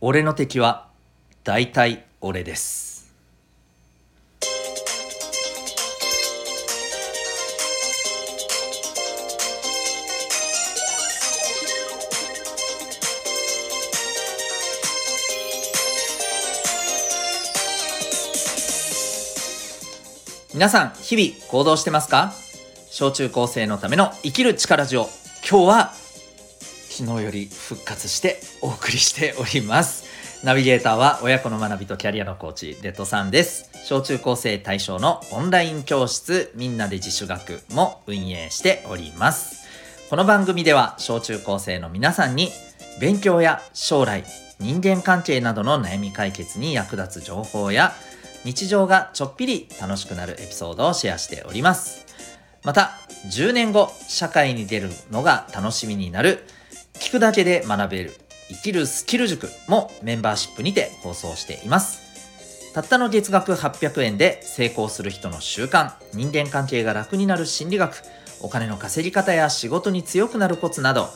俺の敵は大体俺です。皆さん日々行動してますか？小中高生のための生きる力ジオ。今日は昨日より復活してお送りしております。ナビゲーターは親子の学びとキャリアのコーチデトさんです。小中高生対象のオンライン教室みんなで自主学も運営しております。この番組では小中高生の皆さんに勉強や将来人間関係などの悩み解決に役立つ情報や日常がちょっぴり楽しくなるエピソードをシェアしております。また10年後社会に出るのが楽しみになる聞くだけで学べる。生きるスキル塾もメンバーシップにて放送しています。たったの月額800円で成功する人の習慣人間関係が楽になる心理学お金の稼ぎ方や仕事に強くなるコツなど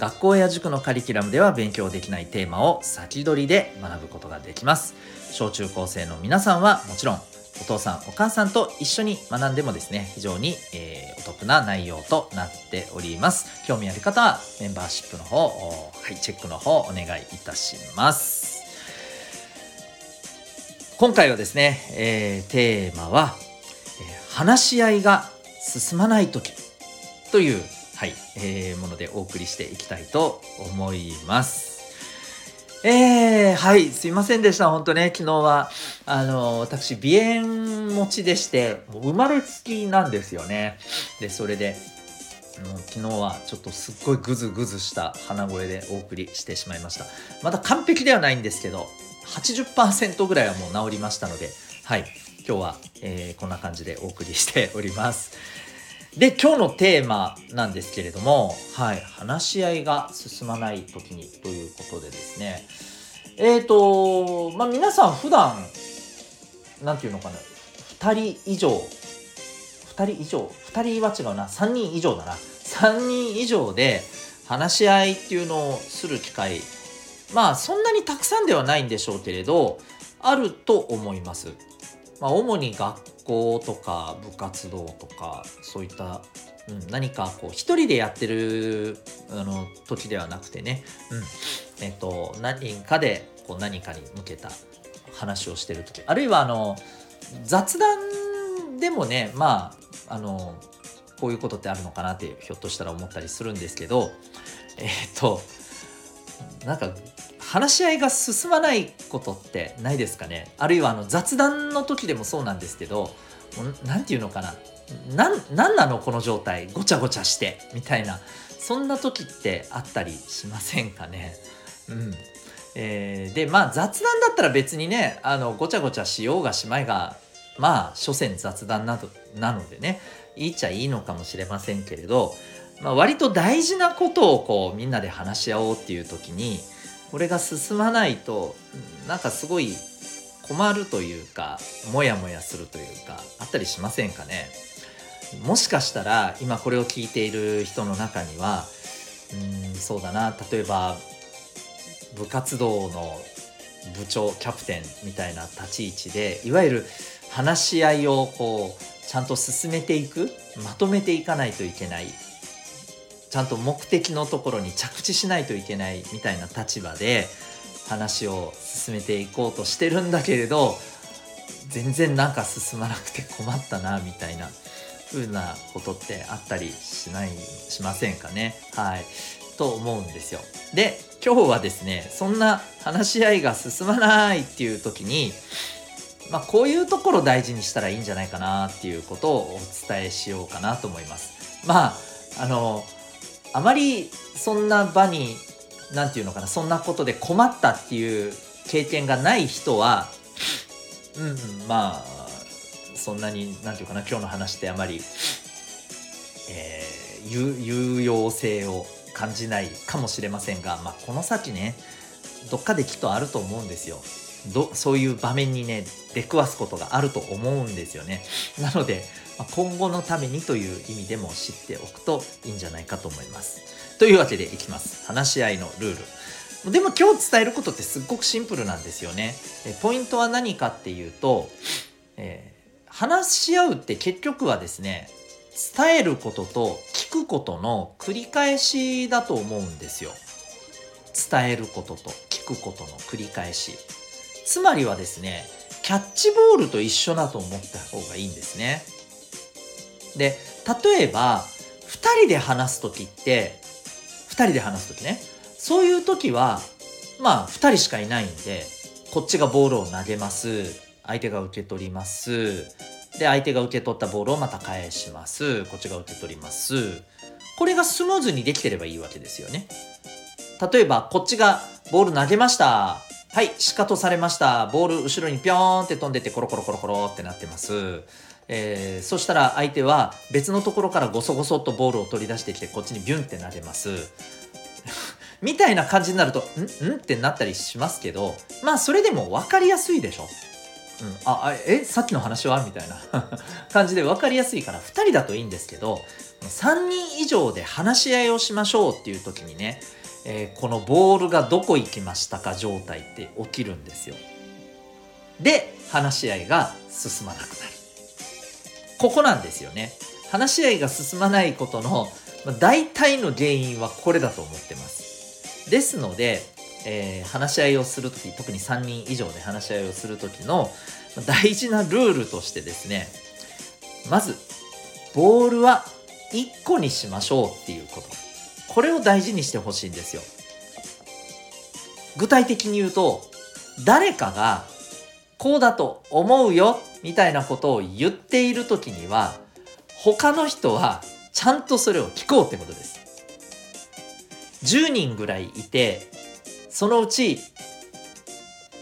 学校や塾のカリキュラムでは勉強できないテーマを先取りで学ぶことができます。小中高生の皆さんはもちろんお父さんお母さんと一緒に学んでもですね非常に、えー、お得な内容となっております。興味ある方はメンバーシップの方はいチェックの方お願いいたします。今回はですね、えー、テーマは、えー、話し合いが進まない時というはい、えー、ものでお送りしていきたいと思います。えー、はい、すいませんでした。本当ね、昨日は、あの、私、鼻炎持ちでして、もう生まれつきなんですよね。で、それで、もう昨日はちょっとすっごいグズグズした鼻声でお送りしてしまいました。まだ完璧ではないんですけど、80%ぐらいはもう治りましたので、はい、今日は、えー、こんな感じでお送りしております。で、今日のテーマなんですけれども、はい、話し合いが進まない時にということでですね、えっ、ー、と、まあ、皆さん普段、なんていうのかな、2人以上、2人以上、2人は違うな、3人以上だな、3人以上で話し合いっていうのをする機会、まあそんなにたくさんではないんでしょうけれど、あると思います。まあ、主に学校とか部活動とかそういった、うん、何かこう一人でやってるあの時ではなくてね、うん。えっと、何かでこう何かに向けた話をしてる時。あるいはあの雑談でもねまああのこういうことってあるのかなってひょっとしたら思ったりするんですけどえっとなんか話し合いが進まないことってないですかね？あるいはあの雑談の時でもそうなんですけど何て言うのかな？何なのこの状態？ごちゃごちゃしてみたいなそんな時ってあったりしませんかね？うん。えー、でまあ雑談だったら別にねあのごちゃごちゃしようがしまいがまあ所詮雑談などなのでねいいちゃいいのかもしれませんけれど、まあ、割と大事なことをこうみんなで話し合おうっていう時にこれが進まないとなんかすごい困るというかモヤモヤするというかあったりしませんかね？もしかしたら今これを聞いている人の中にはうんそうだな例えば部活動の部長キャプテンみたいな立ち位置でいわゆる話し合いをこうちゃんと進めていくまとめていかないといけないちゃんと目的のところに着地しないといけないみたいな立場で話を進めていこうとしてるんだけれど全然なんか進まなくて困ったなみたいな風なことってあったりしないしませんかね。はい。と思うんですよ。で今日はですねそんな話し合いが進まないっていう時にまあこういうところ大事にしたらいいんじゃないかなっていうことをお伝えしようかなと思います。まああのあまりそんな場に何て言うのかなそんなことで困ったっていう経験がない人はうん、まあそんなに何て言うかな今日の話ってあまり、えー、有用性を感じないかもしれませんが、まあ、この先ねどっかできっとあると思うんですよ。どそういう場面にね出くわすことがあると思うんですよね。なので今後のためにという意味でも知っておくといいんじゃないかと思います。というわけでいきます。話し合いのルール。でも今日伝えることってすっごくシンプルなんですよね。えポイントは何かっていうと、えー、話し合うって結局はですね伝えることと聞くことの繰り返しだと思うんですよ。伝えることと聞くことの繰り返し。つまりはですねキャッチボールと一緒だと思った方がいいんですね。で例えば2人で話す時って2人で話す時ねそういう時はまあ2人しかいないんでこっちがボールを投げます相手が受け取りますで相手が受け取ったボールをまた返しますこっちが受け取りますこれがスムーズにできてればいいわけですよね例えばこっちがボール投げましたはいしかとされました。ボール後ろにピョーンって飛んでてコロコロコロコロってなってます。えー、そしたら相手は別のところからゴソゴソっとボールを取り出してきてこっちにビュンって投げます。みたいな感じになるとん？ん？ってなったりしますけどまあそれでも分かりやすいでしょ。うん、あえさっきの話は？みたいな。感じで分かりやすいから2人だといいんですけど3人以上で話し合いをしましょうっていう時にね、えー、このボールがどこ行きましたか状態って起きるんですよ。で話し合いが進まなくなる。ここなんですよね。話し合いが進まないことの大体の原因はこれだと思ってます。ですので、えー、話し合いをするとき、特に3人以上で話し合いをするときの大事なルールとしてですね、まず、ボールは1個にしましょうっていうこと。これを大事にしてほしいんですよ。具体的に言うと、誰かがこうだと思うよみたいなことを言っている時には他の人はちゃんとそれを聞こうってことです。10人ぐらいいてそのうち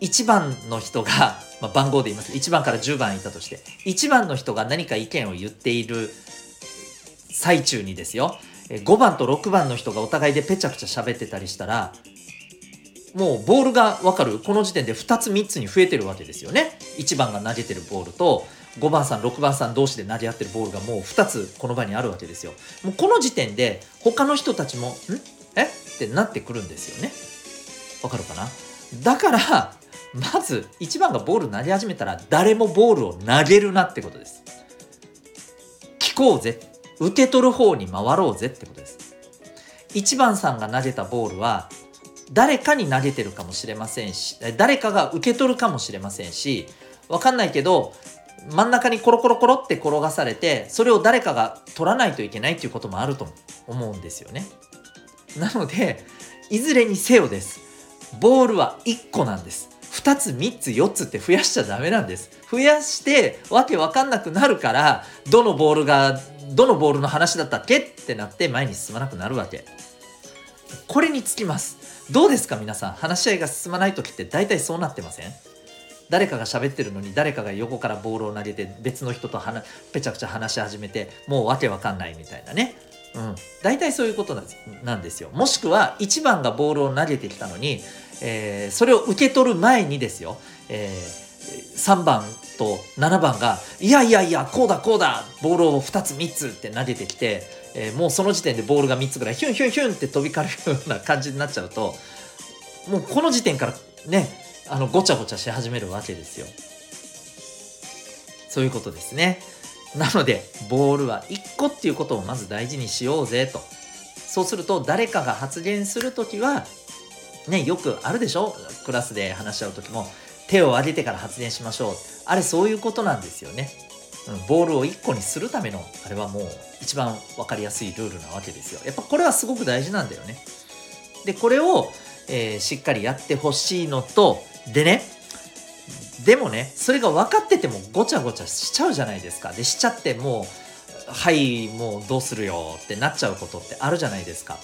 1番の人が、まあ、番号で言います1番から10番いたとして1番の人が何か意見を言っている最中にですよ5番と6番の人がお互いでぺちゃくちゃ喋ってたりしたらもうボールが分かる。この時点で2つ3つに増えてるわけですよね。1番が投げてるボールと5番さん6番さん同士で投げ合ってるボールがもう2つこの場にあるわけですよ。もうこの時点で他の人たちも「ん？え？ってなってくるんですよね。わかるかな？だからまず1番がボール投げ始めたら誰もボールを投げるなってことです。聞こうぜ。受け取る方に回ろうぜってことです1番さんが投げたボールは誰かに投げてるかもしれませんし誰かが受け取るかもしれませんし分かんないけど真ん中にコロコロコロって転がされてそれを誰かが取らないといけないっていうこともあると思うんですよね。なのでいずれにせよですボールは1個なんです。2つ3つ4つって増やしちゃダメなんです。増やしてわけわかんなくなるからどのボールがどのボールの話だったっけってなって前に進まなくなるわけ。これにつきます。どうですか皆さん？話し合いが進まない時って大体そうなってません？誰かが喋ってるのに誰かが横からボールを投げて別の人とぺちゃくちゃ話し始めてもうわけわかんないみたいなねうん、大体そういうことなんですよ。もしくは1番がボールを投げてきたのに、えー、それを受け取る前にですよ、えー、3番と7番が「いやいやいやこうだこうだボールを2つ3つ」って投げてきてえー、もうその時点でボールが3つぐらいヒュンヒュンヒュンって飛び交るような感じになっちゃうともうこの時点からねあのごちゃごちゃし始めるわけですよ。そういうことですね。なのでボールは1個っていうことをまず大事にしようぜと。そうすると誰かが発言する時はねよくあるでしょ？クラスで話し合う時も手を挙げてから発言しましょう。あれそういうことなんですよね。ボールを1個にするためのあれはもう一番分かりやすいルールなわけですよ。やっぱこれはすごく大事なんだよね。でこれを、えー、しっかりやってほしいのとでねでもねそれが分かっててもごちゃごちゃしちゃうじゃないですか。でしちゃってもうはいもうどうするよってなっちゃうことってあるじゃないですか。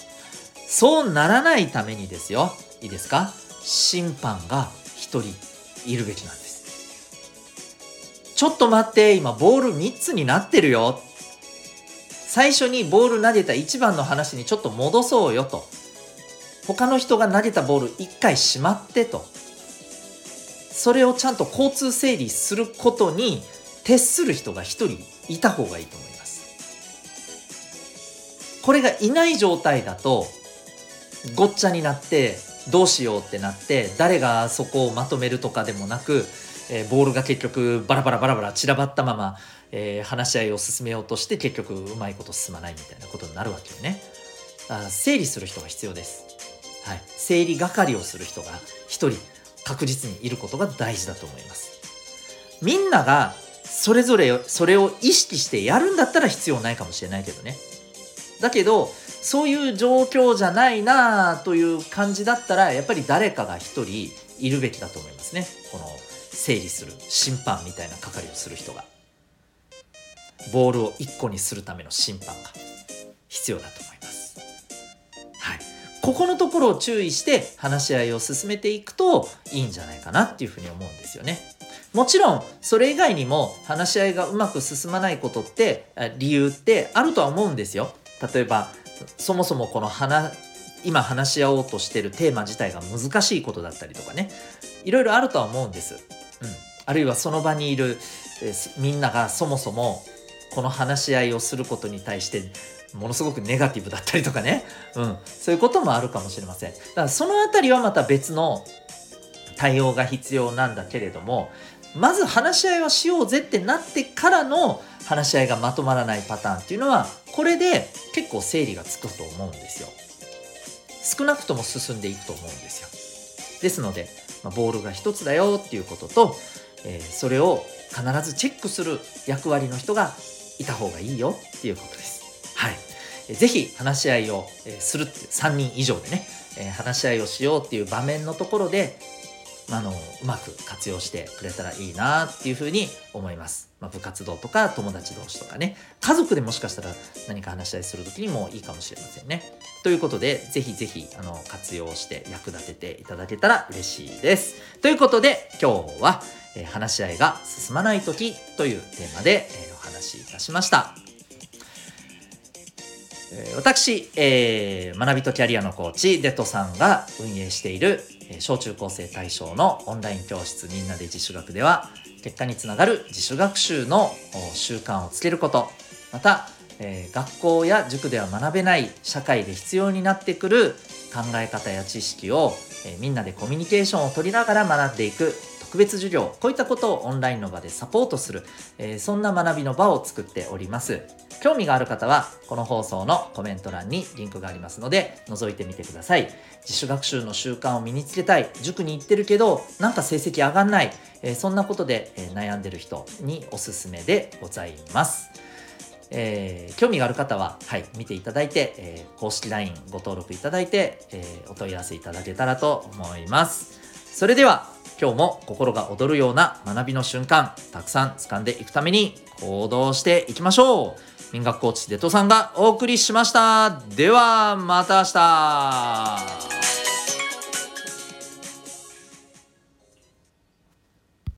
そうならないためにですよいいですか？審判が1人いるべきなんです。ちょっと待って、今ボール3つになってるよ。最初にボール投げた1番の話にちょっと戻そうよと。他の人が投げたボール1回しまってと。それをちゃんと交通整理することに徹する人が1人いた方がいいと思います。これがいない状態だとごっちゃになってどうしようってなって誰がそこをまとめるとかでもなく、えー、ボールが結局バラバラバラバラ散らばったまま、えー、話し合いを進めようとして結局うまいこと進まないみたいなことになるわけよね。あ整理する人が必要です。はい、整理係をする人が一人確実にいることが大事だと思います。みんながそれぞれそれを意識してやるんだったら必要ないかもしれないけどね。だけどそういう状況じゃないなという感じだったらやっぱり誰かが一人いるべきだと思いますね。この整理する審判みたいな係をする人が。ボールを1個にするための審判が必要だと思います。はい。ここのところを注意して話し合いを進めていくといいんじゃないかなっていうふうに思うんですよね。もちろんそれ以外にも話し合いがうまく進まないことって理由ってあるとは思うんですよ。例えばそもそもこの話今話し合おうとしてるテーマ自体が難しいことだったりとかねいろいろあるとは思うんです。うん、あるいはその場にいるみんながそもそもこの話し合いをすることに対してものすごくネガティブだったりとかね、うん、そういうこともあるかもしれません。だからその辺りはまた別の対応が必要なんだけれどもまず話し合いはしようぜってなってからの話し合いがまとまらないパターンっていうのはこれで結構整理がつくと思うんですよ。少なくとも進んでいくと思うんですよ。ですので、ま、ボールが一つだよっていうことと、えー、それを必ずチェックする役割の人がいた方がいいよっていうことです。はい。ぜひ話し合いをするって3人以上でね、え話し合いをしようっていう場面のところで、あのうまく活用してくれたらいいなっていうふうに思います。まあ、部活動とか友達同士とかね家族でもしかしたら何か話し合いする時にもいいかもしれませんね。ということでぜひぜひあの活用して役立てていただけたら嬉しいです。ということで今日は、えー、話し合いが進まない時というテーマで、えー、お話しいたしました。私、えー、学びとキャリアのコーチデトさんが運営している小中高生対象のオンライン教室みんなで自主学では結果につながる自主学習の習慣をつけること。また、え、学校や塾では学べない社会で必要になってくる考え方や知識を、え、みんなでコミュニケーションを取りながら学んでいく特別授業こういったことをオンラインの場でサポートする、え、そんな学びの場を作っております。興味がある方はこの放送のコメント欄にリンクがありますので覗いてみてください自主学習の習慣を身につけたい塾に行ってるけどなんか成績上がんない、えー、そんなことで、えー、悩んでる人におすすめでございますえー、興味がある方は、はい、見ていただいて、えー、公式 LINE ご登録いただいて、えー、お問い合わせいただけたらと思います。それでは、今日も心が躍るような学びの瞬間、たくさん掴んでいくために行動していきましょう。民学コーチデトさんがお送りしました。では、また明日。